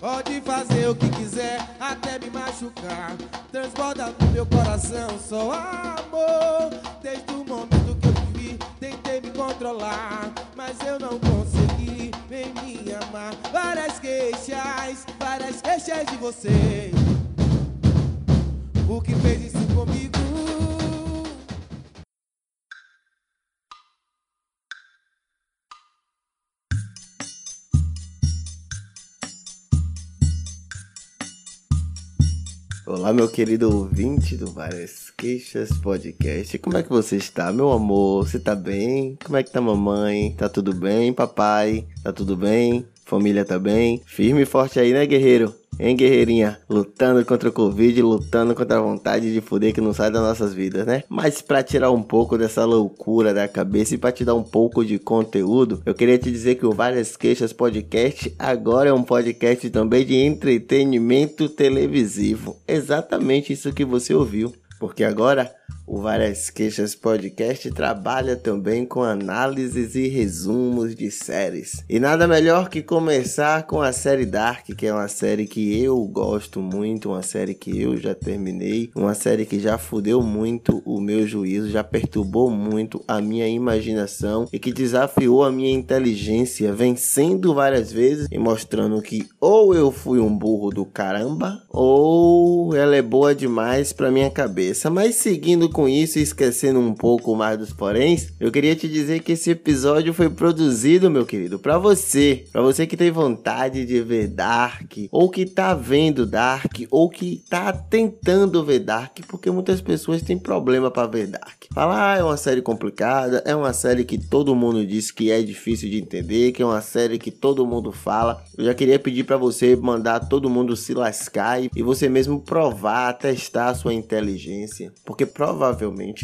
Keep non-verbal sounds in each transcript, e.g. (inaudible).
Pode fazer o que quiser, até me machucar. Transborda no meu coração só amor. Desde o momento que eu te vi, tentei me controlar. Mas eu não consegui, vem me amar. Várias queixas, várias queixas de você. O que fez isso comigo? Olá, meu querido ouvinte do Várias Queixas Podcast. Como é que você está, meu amor? Você tá bem? Como é que tá mamãe? Tá tudo bem, papai? Tá tudo bem? Família tá bem? Firme e forte aí, né, guerreiro? Hein, guerreirinha? Lutando contra o Covid, lutando contra a vontade de fuder que não sai das nossas vidas, né? Mas para tirar um pouco dessa loucura da cabeça e para te dar um pouco de conteúdo, eu queria te dizer que o Várias Queixas Podcast agora é um podcast também de entretenimento televisivo. Exatamente isso que você ouviu. Porque agora o Várias Queixas Podcast trabalha também com análises e resumos de séries. E nada melhor que começar com a série Dark, que é uma série que eu gosto muito, uma série que eu já terminei, uma série que já fudeu muito o meu juízo, já perturbou muito a minha imaginação e que desafiou a minha inteligência, vencendo várias vezes e mostrando que ou eu fui um burro do caramba, ou ela é boa demais para minha cabeça. Mas seguindo com isso e esquecendo um pouco mais dos poréns, eu queria te dizer que esse episódio foi produzido, meu querido, para você, para você que tem vontade de ver Dark, ou que tá vendo Dark, ou que tá tentando ver Dark, porque muitas pessoas têm problema para ver Dark. Fala, ah, é uma série complicada, é uma série que todo mundo diz que é difícil de entender, que é uma série que todo mundo fala. Eu já queria pedir para você mandar todo mundo se lascar e você mesmo provar, testar a sua inteligência, porque provavelmente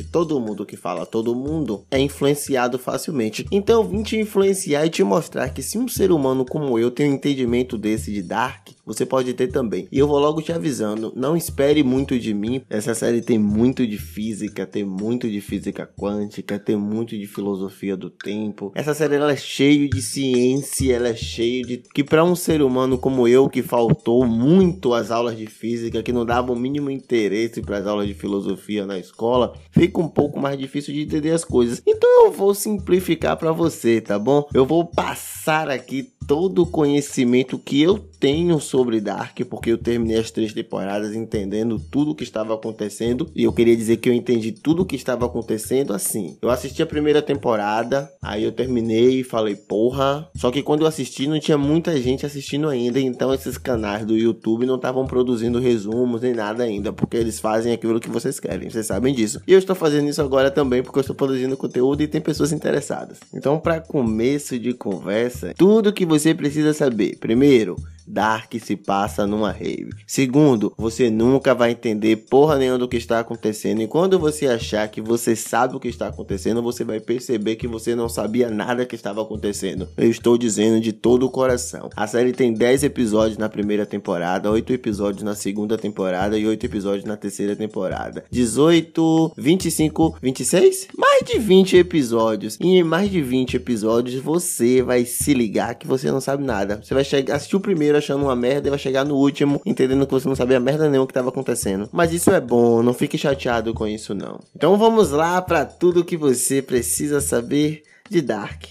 todo mundo que fala todo mundo é influenciado facilmente. Então eu vim te influenciar e te mostrar que se um ser humano como eu tem um entendimento desse de Dark, você pode ter também. E eu vou logo te avisando, não espere muito de mim. Essa série tem muito de física, tem muito de física quântica, tem muito de filosofia do tempo. Essa série ela é cheio de ciência, ela é cheio de que para um ser humano como eu que faltou muito às aulas de física, que não dava o mínimo interesse para as aulas de filosofia na escola, fica um pouco mais difícil de entender as coisas. Então eu vou simplificar para você, tá bom? Eu vou passar aqui todo o conhecimento que eu tenho sobre Dark, porque eu terminei as três temporadas entendendo tudo o que estava acontecendo. E eu queria dizer que eu entendi tudo o que estava acontecendo assim. Eu assisti a primeira temporada, aí eu terminei e falei, porra. Só que quando eu assisti, não tinha muita gente assistindo ainda. Então esses canais do YouTube não estavam produzindo resumos nem nada ainda, porque eles fazem aquilo que vocês querem. Vocês sabem disso. E eu estou fazendo isso agora também, porque eu estou produzindo conteúdo e tem pessoas interessadas. Então, para começo de conversa, tudo que você precisa saber. Primeiro, Dark se passa numa rave. Segundo, você nunca vai entender porra nenhuma do que está acontecendo. E quando você achar que você sabe o que está acontecendo, você vai perceber que você não sabia nada que estava acontecendo. Eu estou dizendo de todo o coração. A série tem 10 episódios na primeira temporada, 8 episódios na segunda temporada e 8 episódios na terceira temporada. 18, 25, 26? Mais de 20 episódios. E em mais de 20 episódios você vai se ligar que você não sabe nada. Você vai chegar, assistir o primeiro achando uma merda e vai chegar no último entendendo que você não sabia merda nenhuma que estava acontecendo. Mas isso é bom, não fique chateado com isso não. Então vamos lá para tudo que você precisa saber de Dark.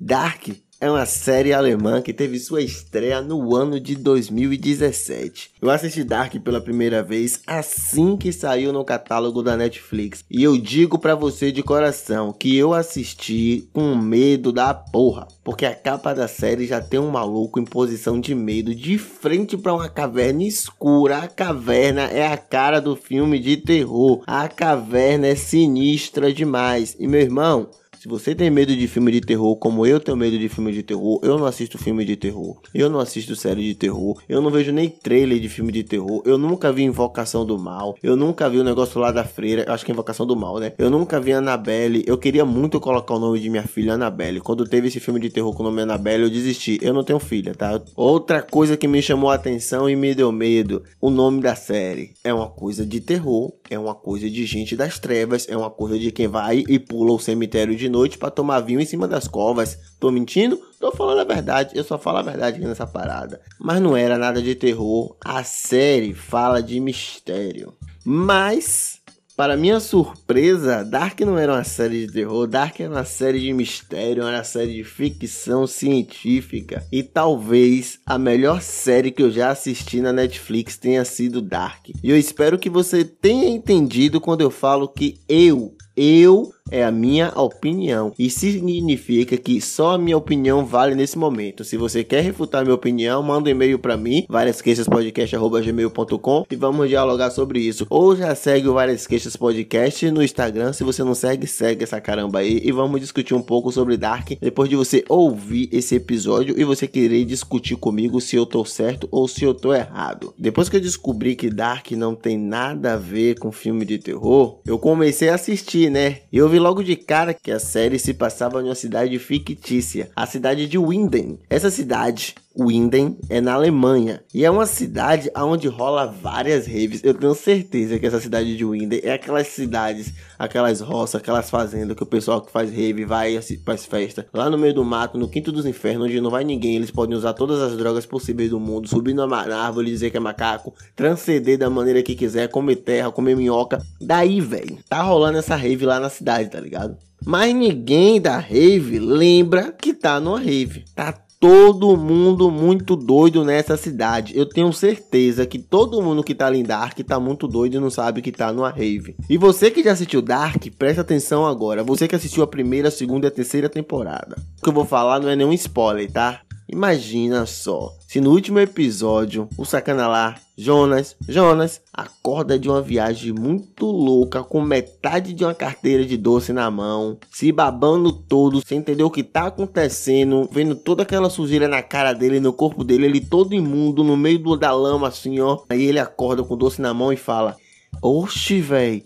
Dark é uma série alemã que teve sua estreia no ano de 2017. Eu assisti Dark pela primeira vez assim que saiu no catálogo da Netflix. E eu digo para você de coração que eu assisti com medo da porra, porque a capa da série já tem um maluco em posição de medo de frente para uma caverna escura. A caverna é a cara do filme de terror. A caverna é sinistra demais. E meu irmão, se você tem medo de filme de terror, como eu tenho medo de filme de terror, eu não assisto filme de terror. Eu não assisto série de terror. Eu não vejo nem trailer de filme de terror. Eu nunca vi Invocação do Mal. Eu nunca vi o negócio lá da freira. Acho que é Invocação do Mal, né? Eu nunca vi Annabelle. Eu queria muito colocar o nome de minha filha Annabelle. Quando teve esse filme de terror com o nome Annabelle, eu desisti. Eu não tenho filha, tá? Outra coisa que me chamou a atenção e me deu medo: o nome da série é uma coisa de terror é uma coisa de gente das trevas, é uma coisa de quem vai e pula o cemitério de noite para tomar vinho em cima das covas. Tô mentindo? Tô falando a verdade, eu só falo a verdade aqui nessa parada. Mas não era nada de terror, a série fala de mistério. Mas para minha surpresa, Dark não era uma série de terror, Dark era uma série de mistério, era uma série de ficção científica. E talvez a melhor série que eu já assisti na Netflix tenha sido Dark. E eu espero que você tenha entendido quando eu falo que eu, eu é a minha opinião. E significa que só a minha opinião vale nesse momento. Se você quer refutar minha opinião, manda um e-mail para mim, váriasqueixaspodcast.gmail.com e vamos dialogar sobre isso. Ou já segue o Várias Queixas Podcast no Instagram. Se você não segue, segue essa caramba aí. E vamos discutir um pouco sobre Dark. Depois de você ouvir esse episódio e você querer discutir comigo se eu tô certo ou se eu tô errado. Depois que eu descobri que Dark não tem nada a ver com filme de terror, eu comecei a assistir, né? Eu vi logo de cara que a série se passava em uma cidade fictícia, a cidade de Winden. Essa cidade Winden é na Alemanha e é uma cidade onde rola várias raves. Eu tenho certeza que essa cidade de Winden é aquelas cidades, aquelas roças, aquelas fazendas que o pessoal que faz rave vai para as festas lá no meio do mato, no quinto dos infernos, onde não vai ninguém. Eles podem usar todas as drogas possíveis do mundo, subir na árvore, dizer que é macaco, transcender da maneira que quiser, comer terra, comer minhoca. Daí, velho, tá rolando essa rave lá na cidade, tá ligado? Mas ninguém da rave lembra que tá numa rave. Tá todo mundo muito doido nessa cidade. Eu tenho certeza que todo mundo que tá ali em Dark tá muito doido e não sabe que tá numa rave. E você que já assistiu Dark, presta atenção agora. Você que assistiu a primeira, segunda e a terceira temporada. O que eu vou falar não é nenhum spoiler, tá? Imagina só, se no último episódio o sacana lá, Jonas, Jonas, acorda de uma viagem muito louca com metade de uma carteira de doce na mão, se babando todo, sem entender o que tá acontecendo, vendo toda aquela sujeira na cara dele, no corpo dele, ele todo imundo no meio do, da lama assim, ó. Aí ele acorda com o doce na mão e fala: "Oxe, velho,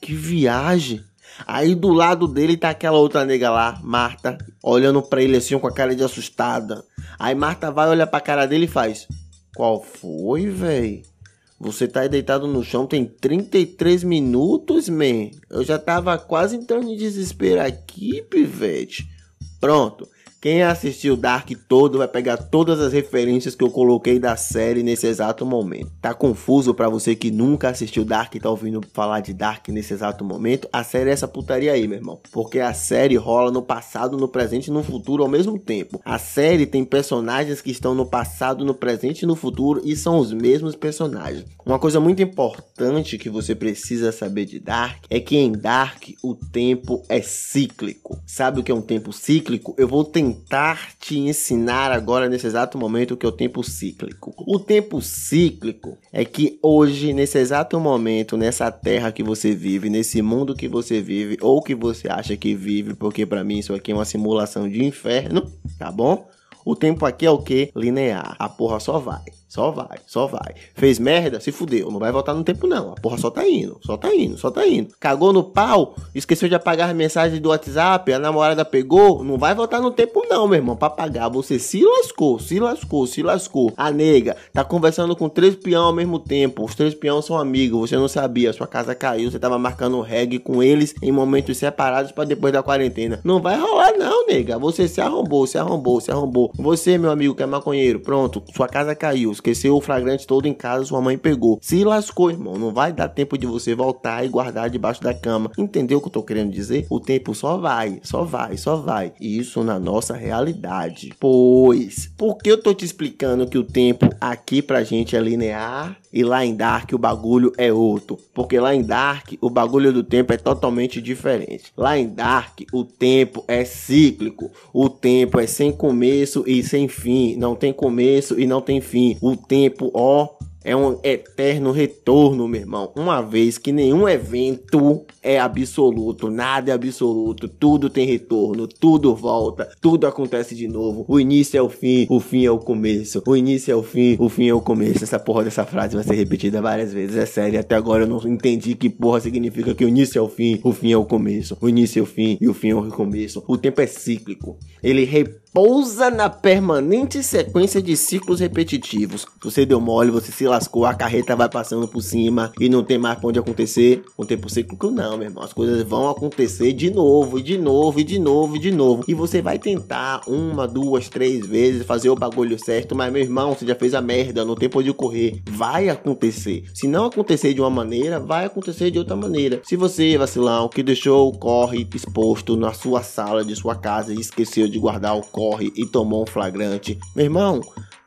que viagem!" Aí do lado dele tá aquela outra nega lá, Marta, olhando para ele assim com a cara de assustada. Aí Marta vai olhar pra cara dele e faz: Qual foi, véi? Você tá aí deitado no chão tem 33 minutos, man. Eu já tava quase entrando em desespero aqui, pivete. Pronto. Quem assistiu Dark todo vai pegar todas as referências que eu coloquei da série nesse exato momento. Tá confuso para você que nunca assistiu Dark e tá ouvindo falar de Dark nesse exato momento? A série é essa putaria aí, meu irmão. Porque a série rola no passado, no presente e no futuro ao mesmo tempo. A série tem personagens que estão no passado, no presente e no futuro e são os mesmos personagens. Uma coisa muito importante que você precisa saber de Dark é que em Dark o tempo é cíclico. Sabe o que é um tempo cíclico? Eu vou tentar tentar te ensinar agora nesse exato momento que é o tempo cíclico. O tempo cíclico é que hoje, nesse exato momento, nessa terra que você vive, nesse mundo que você vive ou que você acha que vive, porque para mim isso aqui é uma simulação de inferno, tá bom? O tempo aqui é o que? Linear. A porra só vai. Só vai, só vai. Fez merda, se fudeu. Não vai voltar no tempo, não. A porra só tá indo, só tá indo, só tá indo. Cagou no pau, esqueceu de apagar as mensagens do WhatsApp, a namorada pegou. Não vai voltar no tempo, não, meu irmão. Pra pagar, você se lascou, se lascou, se lascou. A nega tá conversando com três peão ao mesmo tempo. Os três peão são amigos, você não sabia. Sua casa caiu, você tava marcando reggae com eles em momentos separados para depois da quarentena. Não vai rolar, não, nega. Você se arrombou, se arrombou, se arrombou. Você, meu amigo que é maconheiro, pronto, sua casa caiu esqueceu o flagrante todo em casa, sua mãe pegou. Se lascou, irmão. Não vai dar tempo de você voltar e guardar debaixo da cama. Entendeu o que eu tô querendo dizer? O tempo só vai, só vai, só vai. Isso na nossa realidade. Pois, por que eu tô te explicando que o tempo aqui pra gente é linear e lá em Dark o bagulho é outro? Porque lá em Dark o bagulho do tempo é totalmente diferente. Lá em Dark o tempo é cíclico. O tempo é sem começo e sem fim. Não tem começo e não tem fim. O tempo, ó, é um eterno retorno, meu irmão. Uma vez que nenhum evento é absoluto, nada é absoluto, tudo tem retorno, tudo volta, tudo acontece de novo. O início é o fim, o fim é o começo. O início é o fim, o fim é o começo. Essa porra dessa frase vai ser repetida várias vezes, é sério. Até agora eu não entendi que porra significa que o início é o fim, o fim é o começo. O início é o fim e o fim é o começo. O tempo é cíclico. Ele repete pousa na permanente sequência de ciclos repetitivos. Você deu mole, você se lascou, a carreta vai passando por cima e não tem mais pra onde acontecer. Um tempo seco não, meu irmão. As coisas vão acontecer de novo, e de novo, e de novo, e de novo. E você vai tentar uma, duas, três vezes fazer o bagulho certo, mas meu irmão, você já fez a merda, não tem por onde correr. Vai acontecer. Se não acontecer de uma maneira, vai acontecer de outra maneira. Se você, vacilão, que deixou o corre exposto na sua sala de sua casa e esqueceu de guardar o corre corre e tomou um flagrante. Meu irmão,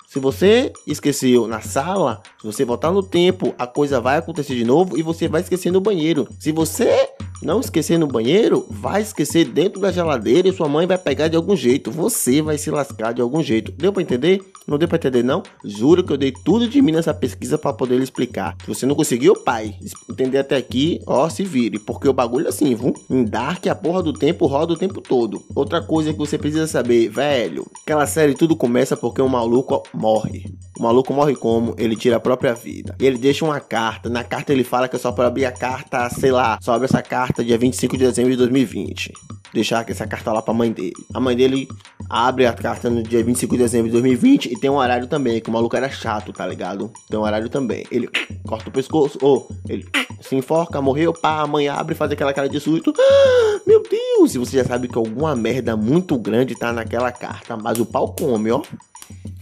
se você esqueceu na sala, se você voltar no tempo, a coisa vai acontecer de novo e você vai esquecer no banheiro. Se você não esquecer no banheiro, vai esquecer dentro da geladeira e sua mãe vai pegar de algum jeito. Você vai se lascar de algum jeito. Deu para entender? Não deu para entender não? Juro que eu dei tudo de mim nessa pesquisa para poder lhe explicar. Se você não conseguiu, pai, entender até aqui, ó, se vire, porque o bagulho é assim, viu? Em Dark a porra do tempo roda o tempo todo. Outra coisa que você precisa saber, velho, aquela série tudo começa porque um maluco morre. O maluco morre como? Ele tira a própria vida. E ele deixa uma carta. Na carta ele fala que é só para abrir a carta, sei lá, só abre essa carta dia 25 de dezembro de 2020. Deixar essa carta lá pra mãe dele. A mãe dele abre a carta no dia 25 de dezembro de 2020 e tem um horário também, que o maluco era chato, tá ligado? Tem um horário também. Ele corta o pescoço, ou ele se enforca, morreu, pá, a mãe abre, faz aquela cara de susto. Ah, (gasps) meu Deus! E você já sabe que alguma merda muito grande tá naquela carta, mas o pau come, ó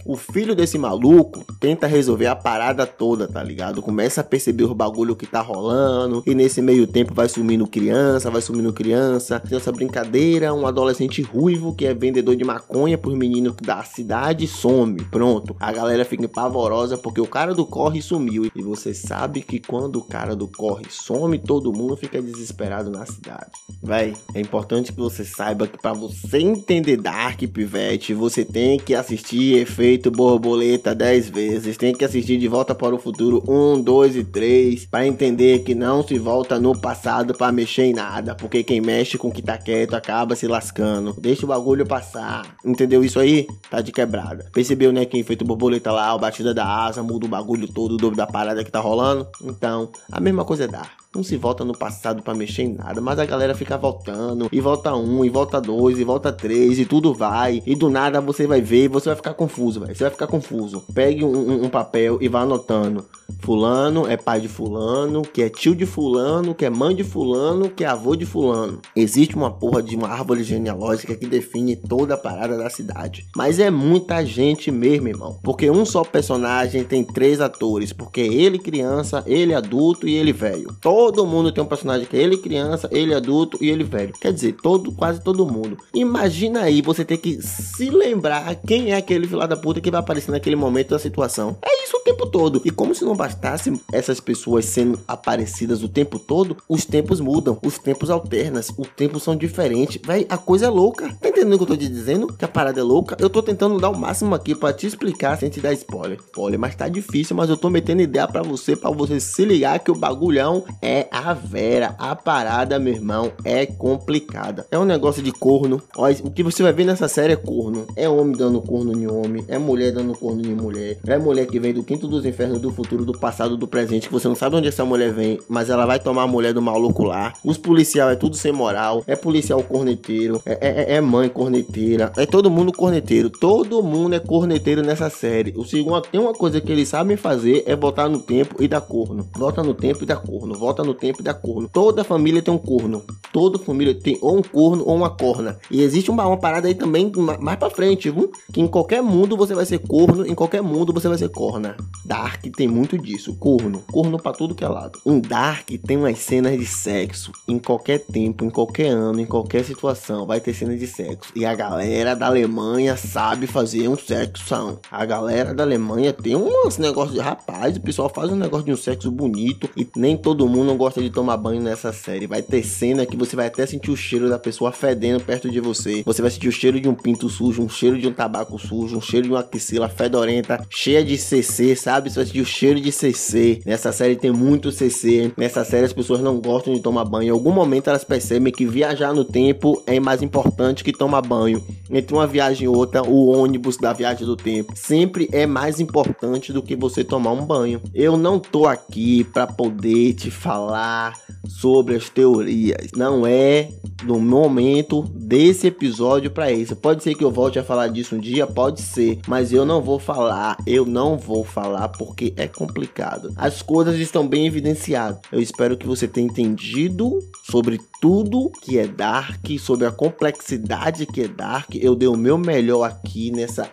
o filho desse maluco tenta resolver a parada toda, tá ligado? Começa a perceber o bagulho que tá rolando, e nesse meio tempo vai sumindo criança, vai sumindo criança. Tem essa brincadeira, um adolescente ruivo que é vendedor de maconha pros meninos da cidade some. Pronto, a galera fica pavorosa porque o cara do corre sumiu. E você sabe que quando o cara do corre some, todo mundo fica desesperado na cidade. Véi, é importante que você saiba que para você entender Dark Pivete, você tem que assistir efeito feito borboleta 10 vezes. Tem que assistir De Volta para o Futuro 1, 2 e 3 para entender que não se volta no passado para mexer em nada. Porque quem mexe com o que tá quieto acaba se lascando. Deixa o bagulho passar. Entendeu isso aí? Tá de quebrada. Percebeu, né? Quem feito borboleta lá, a batida da asa, muda o bagulho todo, o dobro da parada que tá rolando. Então, a mesma coisa dar. Não se volta no passado para mexer em nada, mas a galera fica voltando, e volta um, e volta dois, e volta três, e tudo vai, e do nada você vai ver você vai ficar confuso, velho. Você vai ficar confuso. Pegue um, um, um papel e vá anotando. Fulano é pai de fulano, que é tio de fulano, que é mãe de fulano, que é avô de fulano. Existe uma porra de uma árvore genealógica que define toda a parada da cidade. Mas é muita gente mesmo, irmão. Porque um só personagem tem três atores. Porque ele criança, ele adulto e ele velho. Todo mundo tem um personagem que é ele criança, ele adulto e ele velho. Quer dizer, todo, quase todo mundo. Imagina aí você ter que se lembrar quem é aquele filho da puta que vai aparecer naquele momento da situação. É isso o tempo todo. E como se não bastasse essas pessoas sendo aparecidas o tempo todo, os tempos mudam, os tempos alternam, os tempos são diferentes. Véi, a coisa é louca. Tá entendendo o que eu tô te dizendo? Que a parada é louca? Eu tô tentando dar o máximo aqui para te explicar sem te dar spoiler. Spoiler, mas tá difícil, mas eu tô metendo ideia para você, para você se ligar que o bagulhão é a vera. A parada, meu irmão, é complicada. É um negócio de corno. Olha, o que você vai ver nessa série é corno. É homem dando corno em homem, é mulher dando corno em mulher, é mulher que vem do quinto dos infernos do futuro do passado, do presente, que você não sabe onde essa mulher vem, mas ela vai tomar a mulher do maluco lá. Os policial é tudo sem moral, é policial corneteiro, é, é, é mãe corneteira, é todo mundo corneteiro. Todo mundo é corneteiro nessa série. O segundo, tem uma coisa que eles sabem fazer é botar no tempo e dar corno. Volta no tempo e dá corno, volta no tempo e dá corno. Toda família tem um corno. Toda família tem ou um corno ou uma corna. E existe uma, uma parada aí também mais pra frente, viu? Que em qualquer mundo você vai ser corno, em qualquer mundo você vai ser corna. Dark tem muito disso corno. Corno pra tudo que é lado. Em Dark tem umas cenas de sexo. Em qualquer tempo, em qualquer ano, em qualquer situação, vai ter cenas de sexo. E a galera da Alemanha sabe fazer um sexo. A galera da Alemanha tem uns negócios de rapaz. O pessoal faz um negócio de um sexo bonito. E nem todo mundo gosta de tomar banho nessa série. Vai ter cena que você vai até sentir o cheiro da pessoa fedendo perto de você. Você vai sentir o cheiro de um pinto sujo, um cheiro de um tabaco sujo, um cheiro de uma axila fedorenta, cheia de CC, sabe? Você vai sentir o cheiro de CC. Nessa série tem muito CC. Nessa série as pessoas não gostam de tomar banho. Em algum momento elas percebem que viajar no tempo é mais importante que tomar tomar banho, entre uma viagem e outra, o ônibus da viagem do tempo sempre é mais importante do que você tomar um banho. Eu não tô aqui para poder te falar sobre as teorias. Não é no momento desse episódio para isso. Pode ser que eu volte a falar disso um dia, pode ser, mas eu não vou falar. Eu não vou falar porque é complicado. As coisas estão bem evidenciadas. Eu espero que você tenha entendido sobre tudo que é Dark, sobre a complexidade que é Dark. Eu dei o meu melhor aqui nessa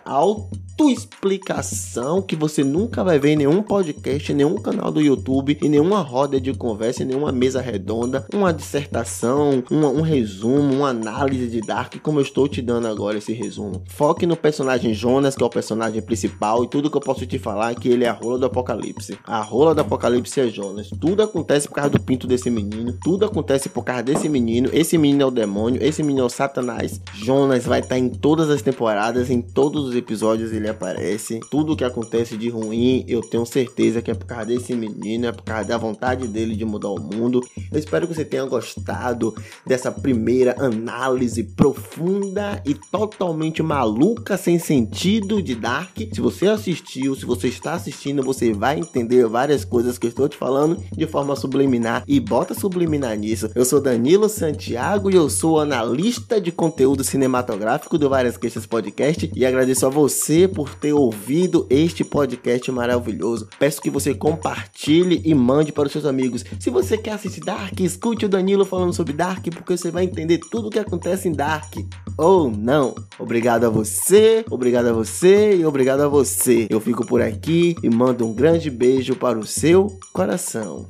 autoexplicação que você nunca vai ver em nenhum podcast, em nenhum canal do YouTube, em nenhuma roda de conversa, em nenhuma mesa redonda, uma dissertação, um resumo, uma análise de Dark, como eu estou te dando agora esse resumo. Foque no personagem Jonas, que é o personagem principal, e tudo que eu posso te falar é que ele é a rola do apocalipse. A rola do apocalipse é Jonas. Tudo acontece por causa do pinto desse menino, tudo acontece por causa desse menino. Esse menino é o demônio, esse menino é o Satanás. Jonas vai estar em todas as temporadas, em todos os episódios ele aparece. Tudo que acontece de ruim, eu tenho certeza que é por causa desse menino, é por causa da vontade dele de mudar o mundo. Eu espero que você tenha gostado dessa primeira análise profunda e totalmente maluca, sem sentido de Dark. Se você assistiu, se você está assistindo, você vai entender várias coisas que eu estou te falando de forma subliminar e bota subliminar nisso. Eu sou Danilo Santiago e eu sou analista de conteúdo cinematográfico do Várias Queixas Podcast e agradeço a você por ter ouvido este podcast maravilhoso. Peço que você compartilhe e mande para os seus amigos. Se você quer assistir Dark, escute o Danilo falando sobre Dark porque você vai entender tudo o que acontece em Dark. Ou não. Obrigado a você, obrigado a você e obrigado a você. Eu fico por aqui e mando um grande beijo para o seu coração.